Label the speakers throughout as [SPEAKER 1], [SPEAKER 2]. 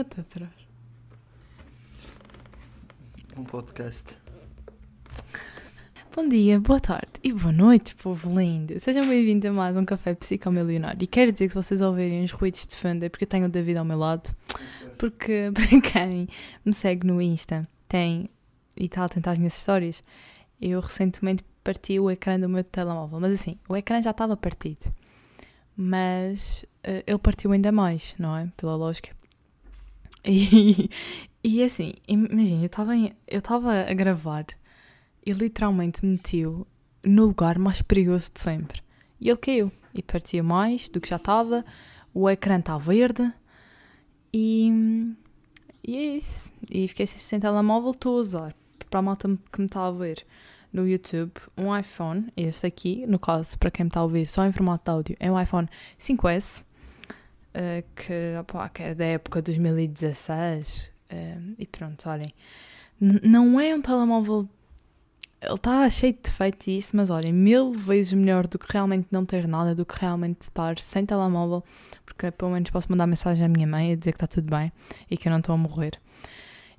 [SPEAKER 1] Vou-te atrás.
[SPEAKER 2] Um podcast.
[SPEAKER 1] Bom dia, boa tarde e boa noite, povo lindo. Sejam bem-vindos a mais um Café Psicomilionário. E quero dizer que se vocês ouvirem os ruídos de fundo é porque eu tenho o David ao meu lado. Porque para quem me segue no Insta tem e está atento às minhas histórias, eu recentemente parti o ecrã do meu telemóvel. Mas assim, o ecrã já estava partido. Mas uh, ele partiu ainda mais, não é? Pela lógica. E, e assim, imagina, eu estava a gravar e literalmente metiu no lugar mais perigoso de sempre. E ele caiu e partiu mais do que já estava. O ecrã está verde e, e é isso. E fiquei sem telemóvel, estou a usar. Para a malta que me está a ver no YouTube, um iPhone, este aqui, no caso, para quem me está a ouvir só em formato de áudio, é um iPhone 5S, uh, eh, que, opa, que é da época de 2016. Uh, e pronto, olhem. Não é um telemóvel ele está cheio de defeitos e isso, mas olhem, mil vezes melhor do que realmente não ter nada, do que realmente estar sem telemóvel, porque pelo menos posso mandar mensagem à minha mãe a dizer que está tudo bem e que eu não estou a morrer.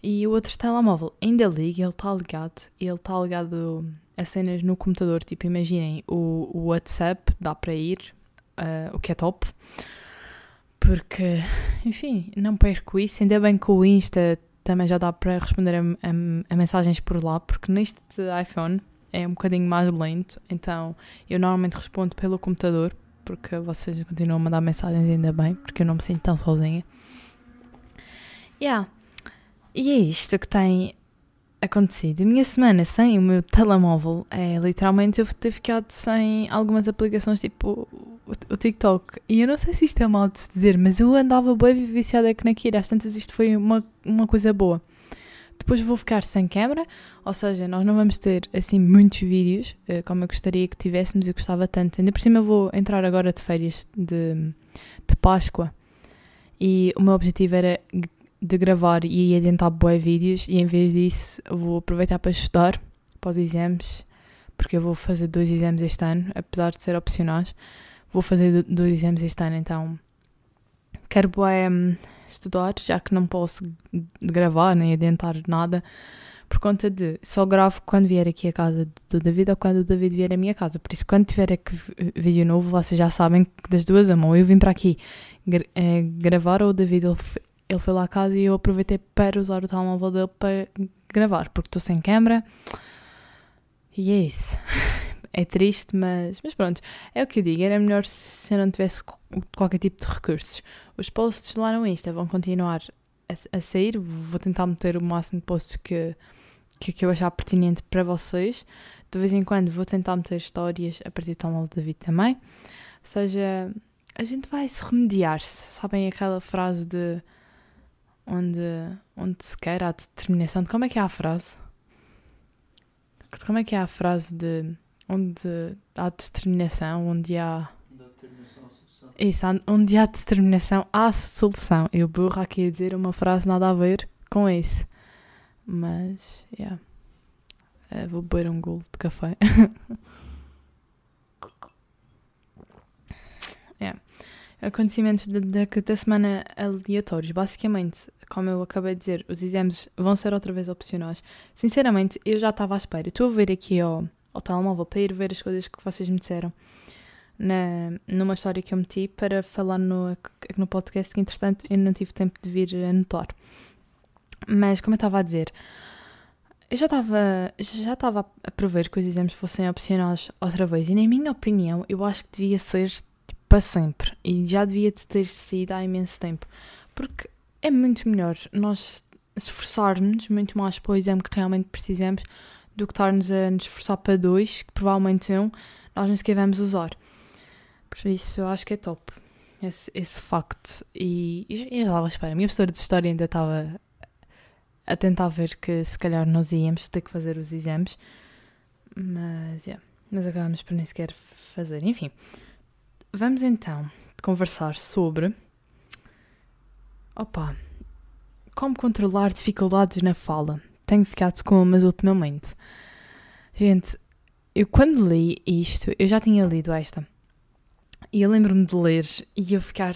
[SPEAKER 1] E o outro telemóvel ainda liga, ele está ligado, ele está ligado a cenas no computador, tipo, imaginem, o, o WhatsApp dá para ir, uh, o que é top, porque, enfim, não perco isso, ainda bem que o Insta também já dá para responder a, a, a, mensagens por lá, porque neste iPhone é um bocadinho mais lento, então eu normalmente respondo pelo computador, porque vocês continuam a mandar mensagens ainda bem, porque eu não me sinto tão sozinha. Yeah. E é isto que tem acontecido. A minha semana sem o meu telemóvel é literalmente eu ter ficado sem algumas aplicações tipo o, o TikTok. E eu não sei se isto é mal de se dizer, mas eu andava bem viciada que naquilo. Às tantas isto foi uma, uma coisa boa. Depois vou ficar sem câmera, ou seja, nós não vamos ter assim muitos vídeos eh, como eu gostaria que tivéssemos e gostava tanto. Ainda por cima vou entrar agora de férias de, de Páscoa e o meu objetivo era de gravar e adiantar bué vídeos e em vez disso vou aproveitar para estudar para os exames, porque eu vou fazer dois exames este ano, apesar de ser opcionais, vou fazer dois exames este ano, então quero bué um, estudar, já que não posso gravar nem adiantar nada, por conta de só gravo quando vier aqui a casa do David ou quando o David vier à minha casa. Por isso, quando tiver aqui vídeo novo, vocês já sabem que das duas a mão eu vim para aqui gra é, gravar ou o David ele, foi lá à casa e eu aproveitei para usar o telemóvel dele para gravar, porque estou sem câmera. E é isso. É triste, mas, mas pronto. É o que eu digo. Era melhor se eu não tivesse qualquer tipo de recursos. Os posts lá no Insta vão continuar a, a sair. Vou tentar meter o máximo de posts que, que, que eu achar pertinente para vocês. De vez em quando vou tentar meter histórias a partir do telemóvel da David também. Ou seja, a gente vai se remediar-se. Sabem aquela frase de onde, onde se quer a determinação. De como é que é a frase? Como é que é a frase de onde há determinação, onde há. Isso, onde há determinação, há solução. Eu burro aqui a dizer uma frase nada a ver com isso. Mas, yeah. Uh, vou beber um golo de café. yeah. Acontecimentos da, da, semana aleatórios. Basicamente, como eu acabei de dizer, os exames vão ser outra vez opcionais. Sinceramente, eu já estava à espera. Estou a ver aqui ao, ao telemóvel para ir ver as coisas que vocês me disseram na, numa história que eu meti para falar no, no podcast que, entretanto, eu não tive tempo de vir anotar. Mas, como eu estava a dizer, eu já estava já estava a prever que os exames fossem opcionais outra vez e, na minha opinião, eu acho que devia ser para sempre e já devia ter sido há imenso tempo porque é muito melhor nós esforçarmos muito mais para o exame que realmente precisamos do que estar-nos a nos esforçar para dois, que provavelmente um nós nem sequer vamos usar. Por isso eu acho que é top esse, esse facto. E, e eu estava à espera. A minha professora de História ainda estava a tentar ver que se calhar nós íamos ter que fazer os exames. Mas, yeah, mas acabamos por nem sequer fazer. Enfim, vamos então conversar sobre. Opa, como controlar dificuldades na fala tenho ficado com umas ultimamente. Gente, eu quando li isto, eu já tinha lido esta. E eu lembro-me de ler e eu ficar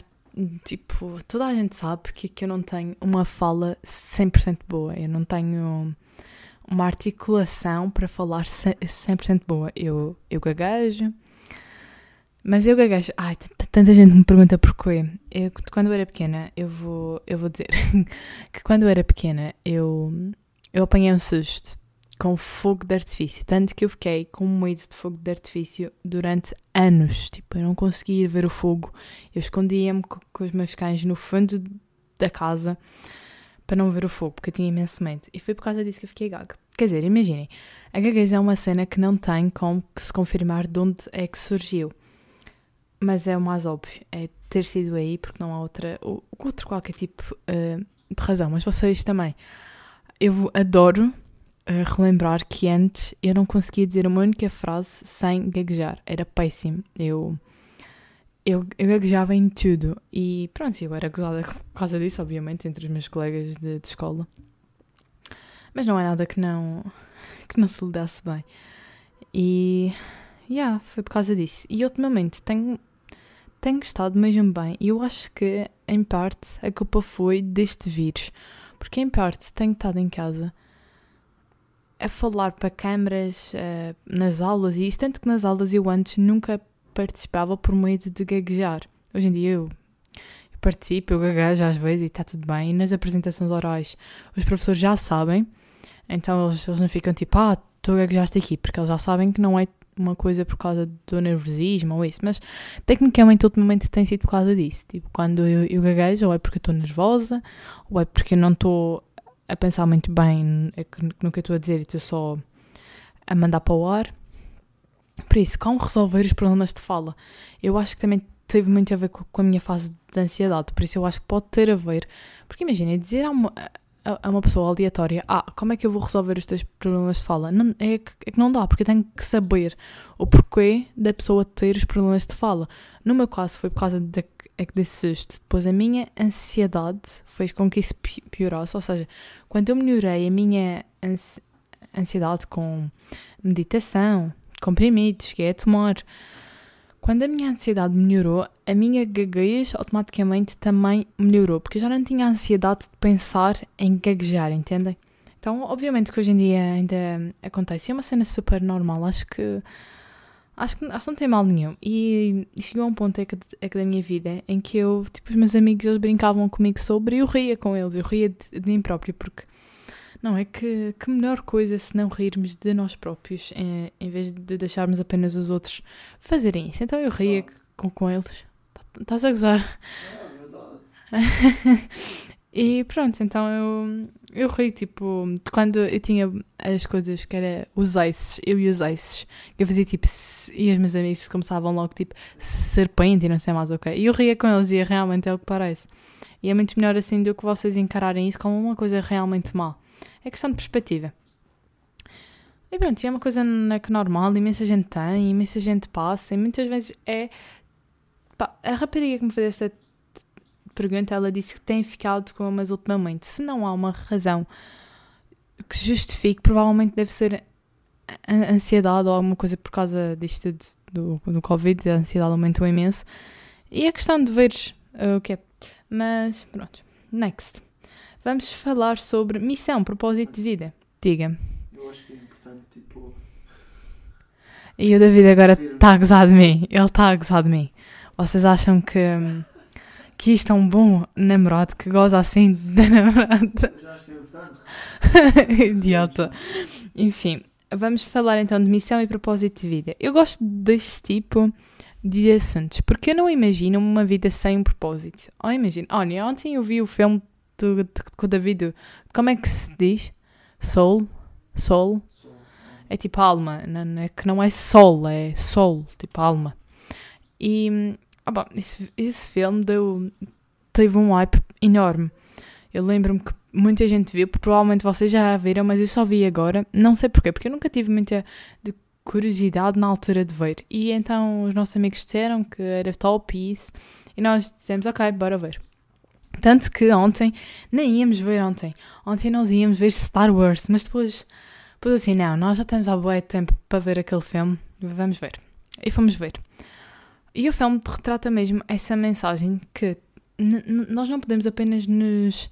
[SPEAKER 1] tipo, toda a gente sabe que, que eu não tenho uma fala 100% boa. Eu não tenho uma articulação para falar 100% boa. Eu, eu gaguejo, mas eu gaguejo. Ai, tanta gente me pergunta porquê. Eu, quando eu era pequena, eu vou, eu vou dizer que quando eu era pequena, eu, eu apanhei um susto com fogo de artifício. Tanto que eu fiquei com medo de fogo de artifício durante anos. Tipo, eu não conseguia ver o fogo. Eu escondia-me com, com os meus cães no fundo da casa para não ver o fogo, porque eu tinha imenso medo. E foi por causa disso que eu fiquei gaga. Quer dizer, imaginem, a gaguez é uma cena que não tem como se confirmar de onde é que surgiu. Mas é o mais óbvio, é ter sido aí, porque não há outra, outro qualquer tipo uh, de razão. Mas vocês também. Eu adoro uh, relembrar que antes eu não conseguia dizer uma única frase sem gaguejar. Era péssimo. Eu eu, eu gaguejava em tudo e pronto, eu era gozada por causa disso, obviamente, entre os meus colegas de, de escola. Mas não é nada que não, que não se lhe desse bem. E, yeah, foi por causa disso. E ultimamente tenho, tenho estado mesmo bem e eu acho que, em parte, a culpa foi deste vírus. Porque, em parte, tenho estado em casa a falar para câmaras uh, nas aulas e isso, tanto que nas aulas eu antes nunca participava por medo de gaguejar. Hoje em dia eu, eu participo, eu gaguejo às vezes e está tudo bem. E nas apresentações orais os professores já sabem, então eles, eles não ficam tipo, ah, tu gaguejaste aqui, porque eles já sabem que não é uma coisa por causa do nervosismo ou isso, mas tecnicamente ultimamente tem sido por causa disso. Tipo, quando eu, eu gaguejo, ou é porque eu estou nervosa, ou é porque eu não estou a pensar muito bem no que eu estou a dizer e estou só a mandar para o ar. Por isso, como resolver os problemas de fala? Eu acho que também teve muito a ver com a minha fase de ansiedade, por isso eu acho que pode ter a ver. Porque imagina, dizer a uma, a uma pessoa aleatória, ah, como é que eu vou resolver os teus problemas de fala? Não, é, que, é que não dá, porque eu tenho que saber o porquê da pessoa ter os problemas de fala. No meu caso foi por causa de, é desse susto. Depois a minha ansiedade fez com que isso piorasse, ou seja, quando eu melhorei a minha ansiedade com meditação, comprimidos, que é tomar. Quando a minha ansiedade melhorou, a minha gaguez automaticamente também melhorou, porque eu já não tinha ansiedade de pensar em gaguejar, entendem? Então, obviamente que hoje em dia ainda acontece, é uma cena super normal, acho que acho que, acho que não tem mal nenhum. E, e chegou a um ponto é que, é que da minha vida em que eu, tipo, os meus amigos eles brincavam comigo sobre e eu ria com eles, eu ria de, de mim própria, porque não, é que, que melhor coisa se não rirmos de nós próprios em, em vez de deixarmos apenas os outros fazerem isso. Então eu ria com, com eles. Estás a gozar? É e pronto, então eu, eu ri, tipo, quando eu tinha as coisas que era os aces, eu e os aces, eu fazia tipo, e os meus amigos começavam logo tipo, serpente e não sei mais o okay. E eu ria com eles e realmente é o que parece. E é muito melhor assim do que vocês encararem isso como uma coisa realmente má. É questão de perspectiva. E pronto, é uma coisa que normal, imensa gente tem, imensa gente passa, e muitas vezes é. Pá, a rapariga que me fez esta pergunta, ela disse que tem ficado com mas ultimamente. Se não há uma razão que justifique, provavelmente deve ser ansiedade ou alguma coisa por causa disto do, do Covid, a ansiedade aumentou imenso. E é questão de veres uh, o que é. Mas pronto, next. Vamos falar sobre missão, propósito de vida. Diga.
[SPEAKER 2] Eu acho que é importante, tipo.
[SPEAKER 1] E o David agora está a gozar de mim. Ele está a gozar de mim. Vocês acham que, que isto é um bom namorado que goza assim da namorada?
[SPEAKER 2] Eu acho que é importante.
[SPEAKER 1] Idiota. Enfim, vamos falar então de missão e propósito de vida. Eu gosto deste tipo de assuntos porque eu não imagino uma vida sem um propósito. Oh, imagino. Olha, ontem eu vi o filme do, do, com o David, como é que se diz? Soul? Soul? É tipo alma, não, é que não é sol, é sol, tipo alma. E ah, bom, esse, esse filme deu, teve um hype enorme. Eu lembro-me que muita gente viu, provavelmente vocês já viram, mas eu só vi agora. Não sei porquê, porque eu nunca tive muita curiosidade na altura de ver. E então os nossos amigos disseram que era top e isso. E nós dissemos, ok, bora ver. Tanto que ontem, nem íamos ver ontem. Ontem nós íamos ver Star Wars, mas depois, depois assim, não, nós já temos há boa tempo para ver aquele filme, vamos ver. E fomos ver. E o filme retrata mesmo essa mensagem que nós não podemos apenas nos,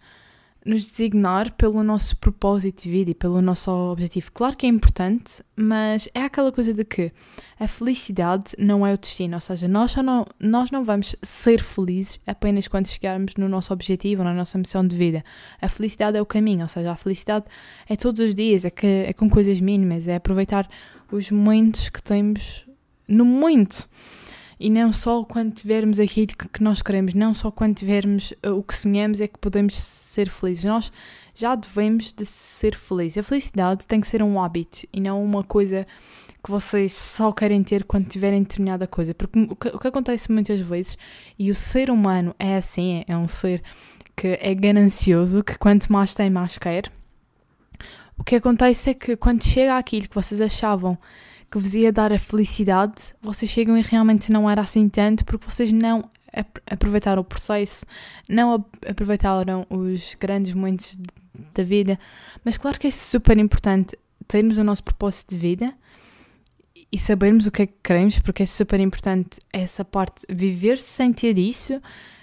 [SPEAKER 1] nos designar pelo nosso propósito de vida e pelo nosso objetivo. Claro que é importante, mas é aquela coisa de que a felicidade não é o destino, ou seja, nós, só não, nós não vamos ser felizes apenas quando chegarmos no nosso objetivo, na nossa missão de vida. A felicidade é o caminho, ou seja, a felicidade é todos os dias, é, que, é com coisas mínimas, é aproveitar os momentos que temos no momento. E não só quando tivermos aquilo que, nós queremos, não só quando tivermos uh, o que sonhamos é que podemos ser felizes. Nós já devemos de ser felizes. A felicidade tem que ser um hábito e não uma coisa que vocês só querem ter quando tiverem determinada coisa. Porque o que, o que acontece muitas vezes, e o ser humano é assim, é, é um ser que é ganancioso, que quanto mais tem, mais quer. O que acontece é que quando chega aquilo que vocês achavam que vos ia dar a felicidade, vocês chegam e realmente não era assim tanto porque vocês não ap- aproveitaram o processo, não ap- aproveitaram os grandes momentos da vida. Mas claro que é super importante termos o nosso propósito de vida e sabermos o que é que queremos, porque é super importante essa parte. Viver sem ter isso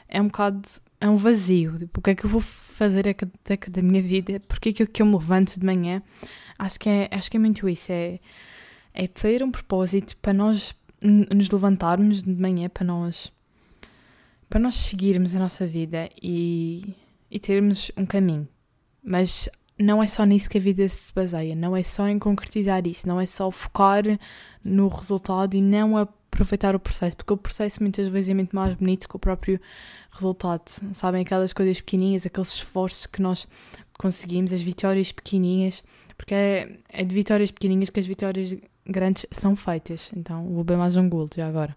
[SPEAKER 1] é um bocado. É um vazio. Tipo, o que é que eu vou fazer a cada- a cada minha vida? Porque é que eu, que eu me levanto de manhã? Acho que é, acho que é muito isso. É, é ter um propósito para nós nos levantarmos de manhã, para nós, para nós seguirmos a nossa vida e, e termos um caminho. Mas não é só nisso que a vida se baseia, não é só em concretizar isso, não é só focar no resultado e não aproveitar o processo, porque o processo muitas vezes é muito mais bonito que o próprio resultado. Sabem, aquelas coisas pequeninhas, aqueles esforços que nós conseguimos, as vitórias pequeninhas, porque é, é de vitórias pequeninhas que as vitórias grandes são feitas. Então vou beber mais um golo já agora.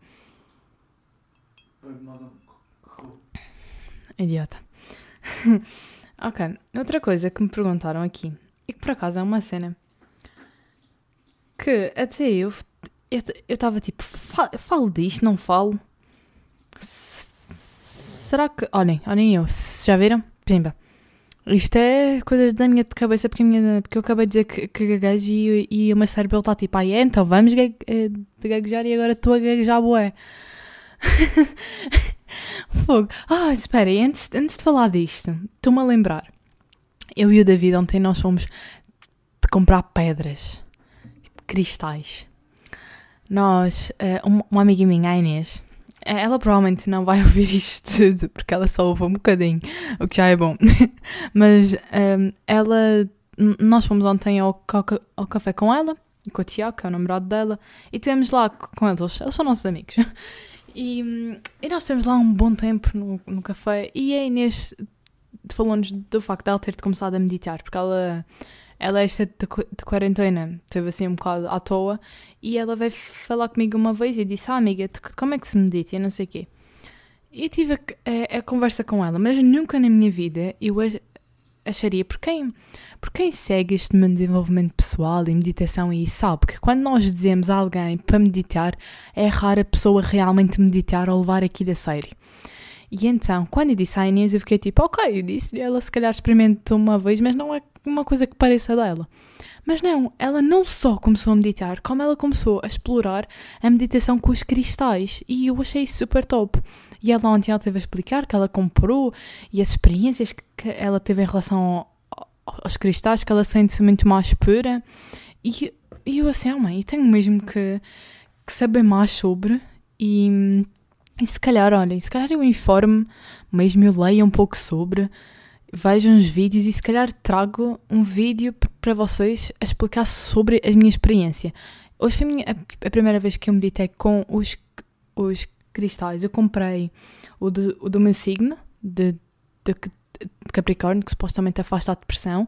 [SPEAKER 1] Idiota. ok, outra coisa que me perguntaram aqui, e que por acaso é uma cena que até eu eu estava tipo, fa- falo disto, não falo? Será que. Olhem, olhem eu, já viram? Pimba. Isto é coisas da minha cabeça porque, minha, porque eu acabei de dizer que, que gaguejo e, e o meu cérebro está tipo, ah, é, então vamos gag, eh, gaguejar e agora estou a gaguejar bué. Fogo. Ah, espera aí, antes, antes de falar disto, estou-me a lembrar. Eu e o David ontem nós fomos de comprar pedras, tipo cristais. Nós, eh, uma, amiga minha, a Inês, ela provavelmente não vai ouvir isto tudo, porque ela só ouve um bocadinho, o que já é bom. Mas ehm, ela, nós fomos ontem ao, ao café com ela, e com o Tiago, que é o namorado dela, e estivemos lá com eles, eles são nossos amigos. E, hum, e nós estivemos lá um bom tempo no, no café, e a Inês falou-nos do facto de ela ter começado a meditar, porque ela, ela esta de, de quarentena esteve assim um bocado à toa, e ela veio falar comigo uma vez e disse, ah amiga, tu- como é que se medita? E não sei o quê. E tive a, a- a conversa com ela, mas nunca na minha vida eu ach- acharia, por quem, por quem segue este meu desenvolvimento pessoal e meditação e sabe que quando nós dizemos a alguém para meditar, é raro a pessoa realmente meditar ou levar aquilo a sério. E então, quando eu disse à Inês, eu fiquei tipo, ok, eu disse ela se calhar experimentou uma vez, mas não é uma coisa que pareça dela. Mas não, ela não só começou a meditar, como ela começou a explorar a meditação com os cristais. E eu achei super top. E ela ontem ela teve a explicar que ela comprou e as experiências que ela teve em relação ao- aos cristais, que ela sente-se muito mais pura. E, e eu assim, ah mãe, eu tenho mesmo que, que saber mais sobre e, e se calhar, olha, se calhar eu informo, mesmo eu leio um pouco sobre, vejo uns vídeos e se calhar trago um vídeo para vocês a explicar sobre a minha experiência. Hoje foi a, primeira vez que eu meditei com os, os cristais. Eu comprei o do, o do meu signo, de, de, de Capricórnio, que supostamente afasta a depressão,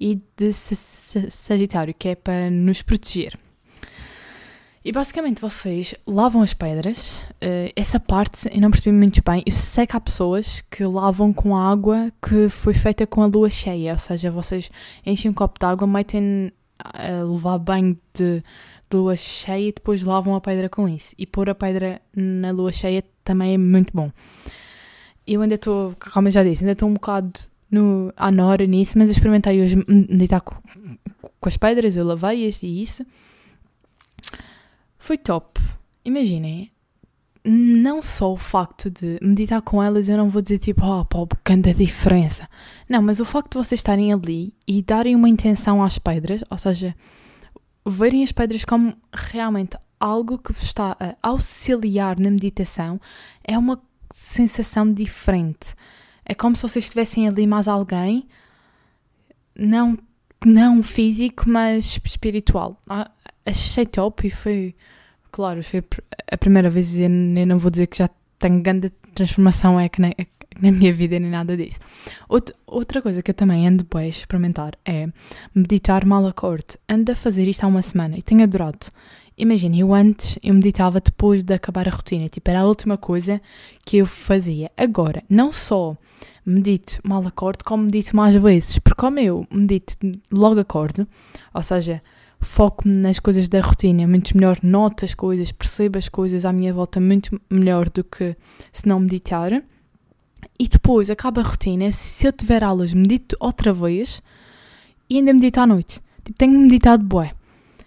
[SPEAKER 1] e de Sa- Sa- Sagitário, que é para nos proteger. E basicamente vocês lavam as pedras. eh, essa parte eu não percebi muito bem. Eu sei que há pessoas que lavam com água que foi feita com a lua cheia. Ou seja, vocês enchem um copo de água, metem a levar banho de, de lua cheia e depois lavam a pedra com isso. E pôr a pedra na lua cheia também é muito bom. Eu ainda estou, como eu já disse, ainda estou um bocado no, à nora nisso, mas eu experimentei hoje meditar com, com as pedras, eu lavei-as e isso. Foi top. Imaginem, não só o facto de meditar com elas, eu não vou dizer tipo, oh, pô, grande diferença. Não, mas o facto de vocês estarem ali e darem uma intenção às pedras, ou seja, verem as pedras como realmente algo que vos está a auxiliar na meditação, é uma sensação diferente. É como se vocês estivessem ali mais alguém, não, não físico, mas espiritual. Achei top e foi claro, foi a primeira vez e eu não vou dizer que já tenho grande transformação é que na, é na minha vida nem nada disso. Outra, outra coisa que eu também ando bem a experimentar é meditar mal acorde. Ando a fazer isto há uma semana e tenho adorado. Imagina, eu antes eu meditava depois de acabar a rotina, tipo, era a última coisa que eu fazia. Agora, não só medito mal acorde, como medito mais vezes, porque como eu medito logo acorde, ou seja, foco-me nas coisas da rotina, muito melhor noto as coisas, percebo as coisas à minha volta muito melhor do que se não meditar. E depois acaba a rotina, se eu tiver aulas, medito outra vez e ainda medito à noite. Tipo, tenho meditado bué.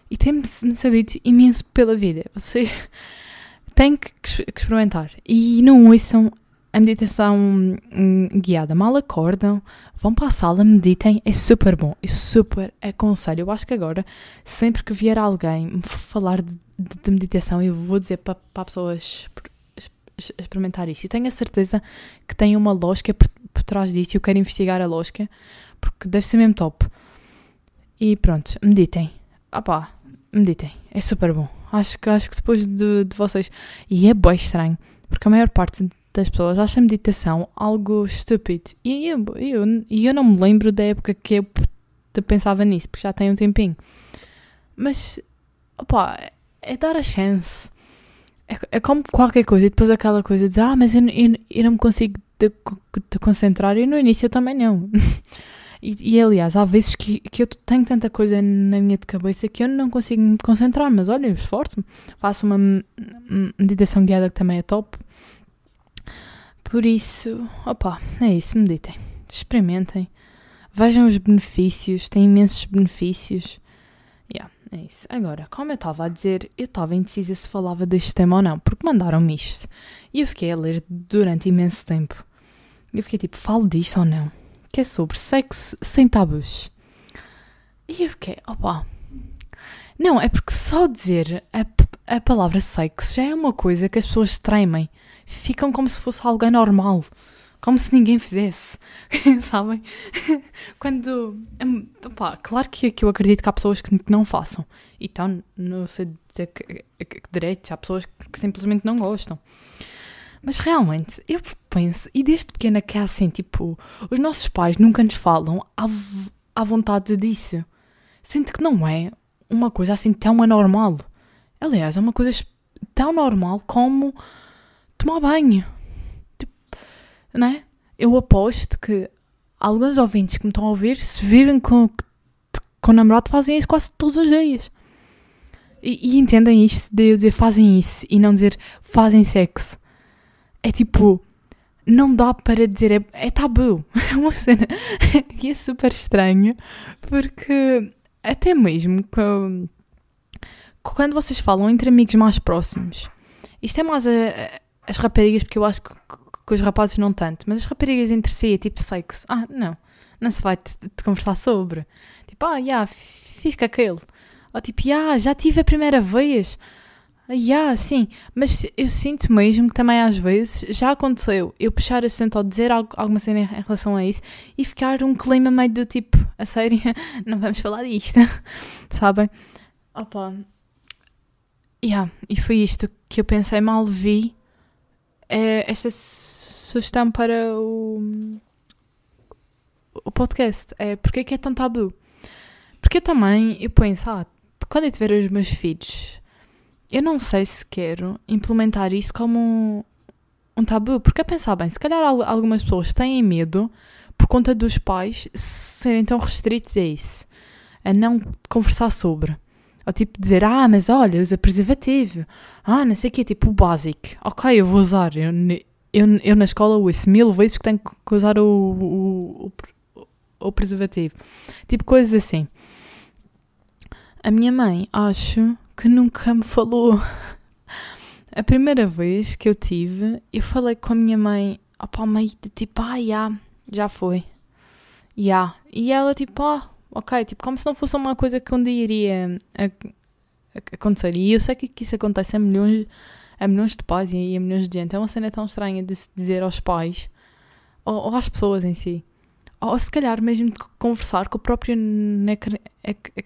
[SPEAKER 1] E tenho-me sabido imenso pela vida. Vocês têm que, que experimentar. E não ouçam a meditação hum, guiada. Mal acordam, vão para a sala, meditem, é super bom, é super aconselho. Eu acho que agora, sempre que vier alguém falar de, de, meditação, eu vou dizer para, para pessoas experimentar isso. Eu tenho a certeza que tem uma lógica por, por trás disso e eu quero investigar a lógica, porque deve ser mesmo top. E pronto, meditem. Ah meditem, é super bom. Acho que, acho que depois de, de vocês. E é bem estranho, porque a maior parte das pessoas acha meditação algo estúpido. E eu, eu, eu não me lembro da época que eu pensava nisso, porque já tem um tempinho. Mas, opá, é dar a chance. É, é como qualquer coisa, e depois aquela coisa de, ah, mas eu, eu, eu não me consigo te concentrar, e no início eu também não. e, e, aliás, há vezes que, que eu tenho tanta coisa na minha cabeça que eu não consigo me concentrar, mas olha, eu esforço-me, faço uma meditação guiada que também é top, por isso, opa, é isso, meditem. Experimentem. Vejam os benefícios, tem imensos benefícios. Yeah, é isso. Agora, como eu estava a dizer, eu estava indecisa se falava deste tema ou não, porque mandaram-me isto. E eu fiquei a ler durante imenso tempo. Eu fiquei tipo, falo disto ou não? Que é sobre sexo sem tabus. E eu fiquei, opa. Não, é porque só dizer a, a palavra sexo já é uma coisa que as pessoas tremem ficam como se fosse algo anormal. Como se ninguém fizesse. Sabem? Quando. Hum, Opa, claro que, que eu acredito que há pessoas que não façam. Então, não sei dizer que, que, direitos. Há pessoas que simplesmente não gostam. Mas realmente, eu penso, e desde pequena que é assim, tipo, os nossos pais nunca nos falam à, à vontade disso. Sinto que não é uma coisa assim tão anormal. Aliás, é uma coisa tão normal como tomar banho. Tipo, não é? Eu aposto que alguns ouvintes que me estão a ouvir, se vivem com, com o namorado, fazem isso quase todos os dias. E, e entendem isto de eu dizer fazem isso e não dizer fazem sexo. É tipo, não dá para dizer, é, é tabu. É uma cena que é super estranho, porque até mesmo com, quando vocês falam entre amigos mais próximos, isto é mais a, as raparigas, porque eu acho que, que, os rapazes não tanto, mas as raparigas entre si é tipo sexo. Ah, não, não se vai te, te conversar sobre. Tipo, ah, já, yeah, fiz com aquele. Ou tipo, ah, yeah, já tive a primeira vez. Ah, yeah, sim, mas eu sinto mesmo que também às vezes já aconteceu eu puxar assunto ou dizer algo, alguma cena em relação a isso e ficar um clima meio do tipo, a sério, não vamos falar disto, sabem? Opa, yeah, e foi isto que eu pensei, mal vi é esta sugestão para o, o podcast. É porque é que é tão tabu? Porque eu também, eu penso, ah, quando eu tiver os meus filhos, eu não sei se quero implementar isso como um, tabu. Porque a pensar bem, se calhar algumas pessoas têm medo por conta dos pais serem tão restritos a isso, a não conversar sobre. Ou tipo dizer, ah, mas olha, usa preservativo. Ah, não sei o quê, tipo o básico. Ok, eu vou usar. Eu, eu, eu na escola ouço mil vezes que tenho que usar o, o, o, o preservativo. Tipo coisas assim. A minha mãe, acho que nunca me falou. A primeira vez que eu tive, eu falei com a minha mãe, opá, mãe, de tipo, ah, já, já foi. Já. E ela, tipo, ah, ok, tipo, como se não fosse uma coisa que um dia iria ac- ac- acontecer. E eu sei que, isso acontece a milhões, a milhões de pais e a milhões de gente. É uma cena tão estranha de se dizer aos pais, ou, ou às pessoas em si. Ou se calhar mesmo de conversar com o próprio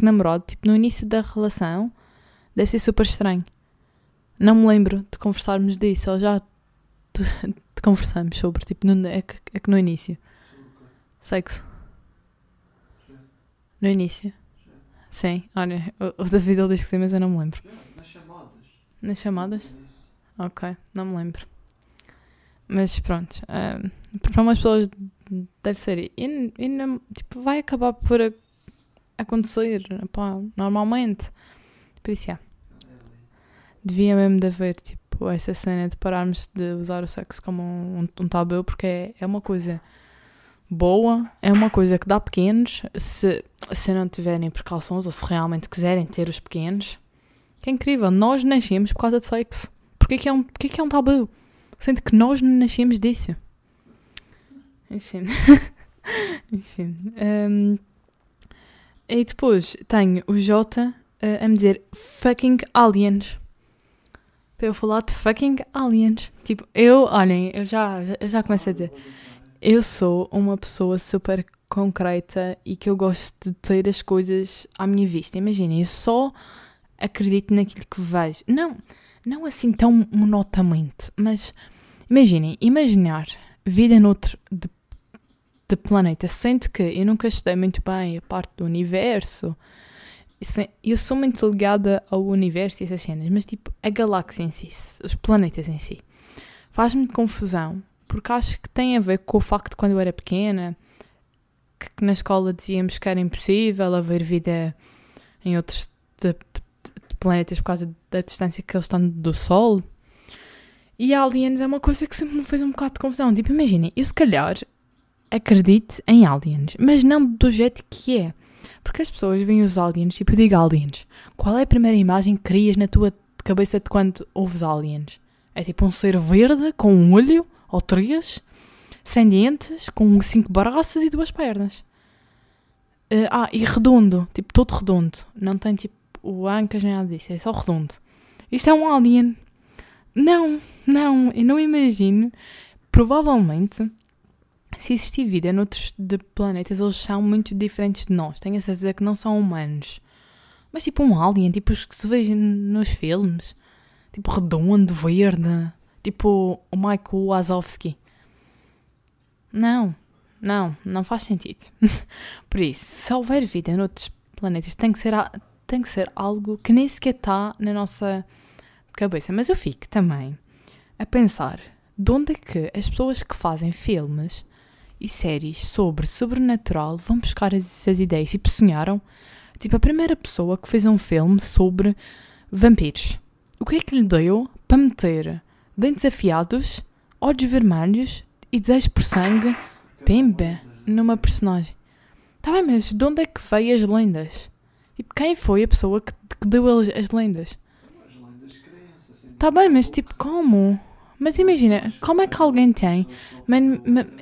[SPEAKER 1] namorado, tipo, no início da relação, deve ser super estranho. Não me lembro de conversarmos disso, ou já te conversamos sobre, tipo, no, é, que, é que no início. Sexo. No início. Sim, olha, o, o David ele diz que sim, mas eu não me lembro.
[SPEAKER 2] Nas chamadas.
[SPEAKER 1] Nas chamadas? Ok, não me lembro. Mas pronto, ah, para umas pessoas deve ser. E, e não- tipo, vai acabar por a- acontecer, pá, normalmente. Por isso.
[SPEAKER 2] É
[SPEAKER 1] devia mesmo de haver, tipo, essa cena de pararmos de usar o sexo como um, um tabu, porque é, é uma coisa boa, é uma coisa que dá pequenos, se, se não tiverem precauções ou se realmente quiserem ter os pequenos. Que é incrível, nós nascemos por causa de sexo. Porquê que é um, porquê que é um tabu? Sendo que nós nascemos disso. Enfim. Enfim. hum, e depois tenho o J a, a me dizer fucking aliens. Para eu falar de fucking aliens. Tipo, eu, olhem, eu já, eu já começo a dizer. Eu sou uma pessoa super concreta e que eu gosto de ter as coisas à minha vista. Imaginem, eu só acredito naquilo que vejo. Não, não assim tão monotamente, mas imaginem, imaginar vida noutro de, de planeta, sendo que eu nunca estudei muito bem a parte do universo. Eu sou muito ligada ao universo e essas cenas, mas tipo, a galáxia em si, os planetas em si, faz-me confusão, porque acho que tem a ver com o facto de quando eu era pequena, que, que na escola dizíamos que era impossível haver vida em outros de- de planetas por causa da distância que eles estão do Sol. E aliens é uma coisa que sempre me fez um bocado de confusão. Tipo, imaginem, eu se calhar acredito em aliens, mas não do jeito que é. Porque as pessoas veem os aliens, tipo, eu digo aliens. Qual é a primeira imagem que crias na tua cabeça de quando ouves aliens? É tipo um ser verde com um olho ou três, sem dentes, com cinco braços e duas pernas. Eh, ah, e redondo, tipo todo redondo. Não tem tipo o ancas nem nada disso, é só redondo. Isto é um alien. Não, não, eu não imagino. Provavelmente, se existir vida noutros de planetas, eles são muito diferentes de nós. Tenho a certeza que não são humanos. Mas tipo um alien, tipo os que se vê nos filmes. Tipo redondo, verde. Tipo o Michael Wazowski. Não, não, não faz sentido. Por isso, se houver vida noutros planetas, tem que ser, tem que ser algo que nem sequer está na nossa cabeça. Mas eu fico também a pensar de onde é que as pessoas que fazem filmes e séries sobre sobrenatural vão buscar essas ideias. Tipo, sonharam. Tipo, a primeira pessoa que fez um filme sobre vampiros. O que é que lhe deu para meter dentes afiados, olhos vermelhos e desejo por sangue Pimba. numa personagem? Tá bem, mas de onde é que veio as lendas? Tipo, quem foi a pessoa que, que deu as, as lendas? Tá bem, mas tipo, como? Mas imagina, como é que alguém tem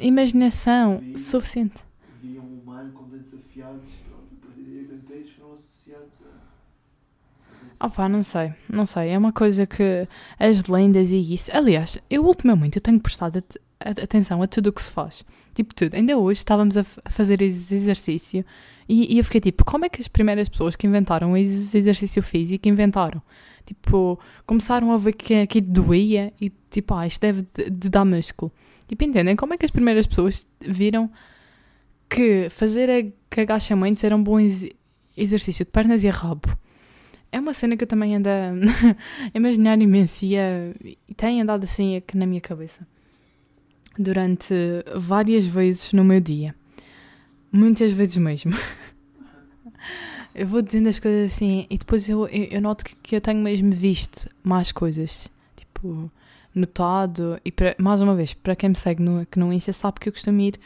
[SPEAKER 1] imaginação suficiente?
[SPEAKER 2] Via um humano com dentes afiados. Pronto, a partir daí vampiros foram associados a. a dentes
[SPEAKER 1] Opá, não sei, não sei. É uma coisa que as lendas e isso. Aliás, eu ultimamente eu tenho prestado atenção a tudo o que se faz. Tipo, tudo. Ainda hoje estávamos a, a fazer esse exercício e, e eu fiquei tipo, como é que as primeiras pessoas que inventaram esse exercício físico inventaram? Tipo, começaram a ver que aquilo doía e tipo, ah, isto deve de, de dar músculo. Tipo, entendem? Como é que as primeiras pessoas viram que fazer agachamentos era um bom ex- exercício de pernas e rabo? É uma cena que eu também ando a imaginar imenso e, a- e tem andado assim aqui na minha cabeça durante várias vezes no meu dia. Muitas vezes mesmo. eu vou dizendo as coisas assim e depois eu, eu, eu noto que, que eu tenho mesmo visto mais coisas. Tipo, notado. E para- mais uma vez, para quem me segue no, que no Insta sabe que eu costumo ir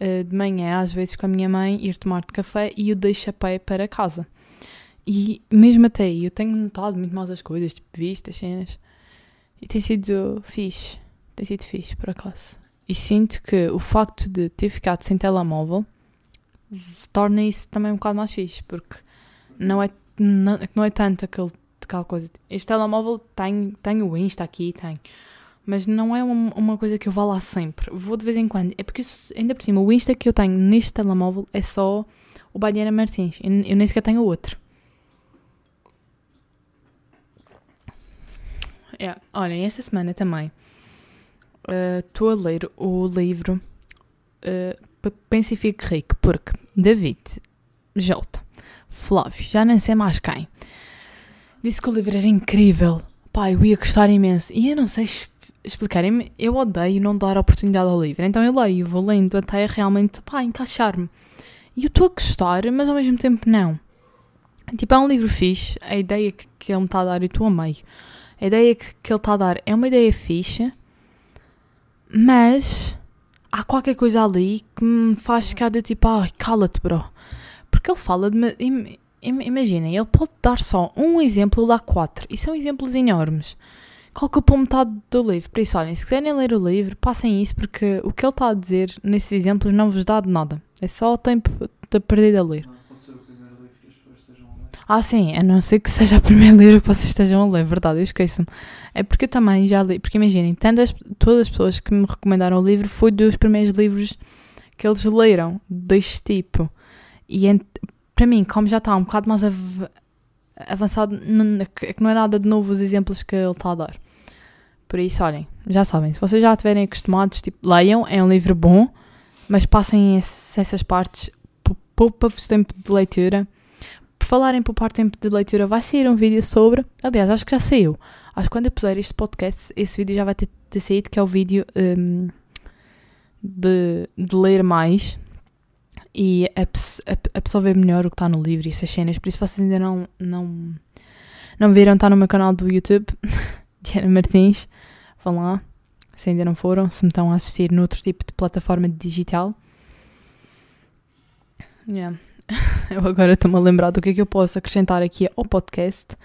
[SPEAKER 1] eh, de manhã, às vezes com a minha mãe, ir tomar de café e eu deixo a pé para casa. E mesmo até aí eu tenho notado muito mais as coisas, tipo, visto as cenas. E tem sido fixe. Tem sido fixe, por acaso. E sinto que o facto de ter ficado sem telemóvel torna isso também um bocado mais fixe, porque não é, não, não é tanto aquele, aquela coisa. Este telemóvel tem, o Insta aqui, tem. Mas não é uma, uma coisa que eu vá lá sempre. Vou de vez em quando. É porque, isso, ainda por cima, o Insta que eu tenho neste telemóvel é só o Badiana Martins. Eu, eu nem sequer tenho outro. Yeah. Olhem, esta semana também estou uh, a ler o livro uh, Pense e Fique Rico, porque David, Jota, Flávio, já nem sei mais quem, disse que o livro era incrível. Pá, eu ia gostar imenso. E eu não sei explicar, eu odeio não dar oportunidade ao livro. Então eu leio, vou lendo até realmente, encaixar-me. E eu estou a gostar, mas ao mesmo tempo não. Tipo, é um livro fixe, a ideia que, que ele me está a dar, eu estou a meio. A ideia que, que ele está a dar é uma ideia fixe, mas há qualquer coisa ali que me faz ficar de tipo, ai, cala-te, bro. Porque ele fala de. Im, imaginem, ele pode dar só um exemplo, dá quatro. E são exemplos enormes. que ocupam metade do livro. Por isso, olhem, se quiserem ler o livro, passem isso, porque o que ele está a dizer nesses exemplos não vos dá de nada. É só o tempo de perder a ler. Ah, sim, a não ser que seja o primeiro livro que vocês estejam a ler, verdade, eu esqueço-me. É porque eu também já li, porque imaginem, tantas, todas as pessoas que me recomendaram o livro foi dos primeiros livros que eles leram deste tipo. E para mim, como já está um bocado mais av avançado, é que não é nada de novo os exemplos que ele está a dar. Por isso, olhem, já sabem, se vocês já estiverem acostumados, tipo, leiam, é um livro bom, mas passem esse, essas partes, poupa-vos tempo de leitura por falar em poupar tempo de leitura, vai sair um vídeo sobre. Aliás, acho que já saiu. Acho que quando eu puser este podcast, esse vídeo já vai ter, ter saído, que é o vídeo um, de, de ler mais e absorver melhor o que está no livro e essas cenas. Por isso, vocês ainda não, não, não viram, está no meu canal do YouTube, Diana Martins. Vão lá, se ainda não foram, se me estão a assistir noutro tipo de plataforma digital. Yeah. eu agora estou-me a lembrar do que é que eu posso acrescentar aqui ao podcast.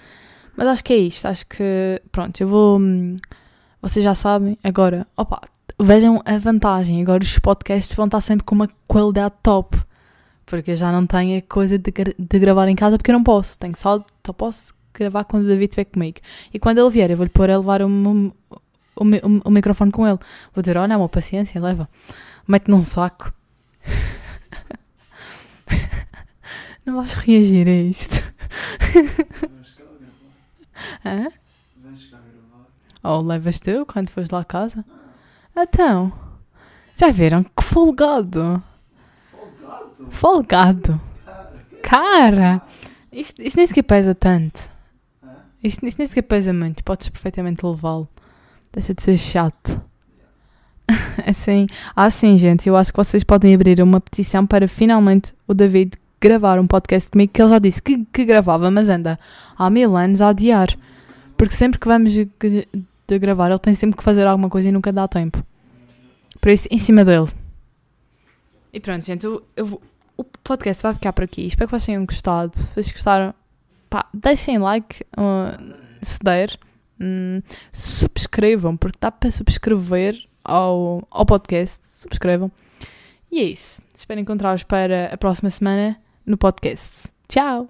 [SPEAKER 1] Mas acho que é isto. Acho que, pronto, eu vou. Hum, vocês já sabem, agora, opa, vejam a vantagem. Agora os podcasts vão estar sempre com uma qualidade top. Porque eu já não tenho a coisa de, de gravar em casa porque eu não posso. Tenho só, só posso gravar quando o David estiver comigo. E quando ele vier, eu vou-lhe pôr a levar o, o, o, o, microfone com ele. Vou dizer: olha, uma paciência, leva. Mete num saco. Não vais reagir a isto. Hã? Ou levas tu quando fores lá a casa? Então, já viram? Que folgado! Folgado? Folgado! Cara! Isto, isto nem sequer pesa tanto. Isto, isto nem sequer pesa muito. Podes perfeitamente levá-lo. Deixa de ser chato. assim, assim, gente, eu acho que vocês podem abrir uma petição para finalmente o David gravar um podcast comigo que ele já disse que, que gravava, mas anda há mil anos a adiar. Porque sempre que vamos de, gravar, ele tem sempre que fazer alguma coisa e nunca dá tempo. Por isso, em cima dele. E pronto, gente, eu, eu, o podcast vai ficar por aqui. Espero que vocês tenham gostado. Se vocês gostaram, pá, deixem like uh, se der. Hum, subscrevam, porque dá para subscrever ao, ao podcast. Subscrevam. E é isso. Espero encontrar-vos para a próxima semana no podcast. Tchau!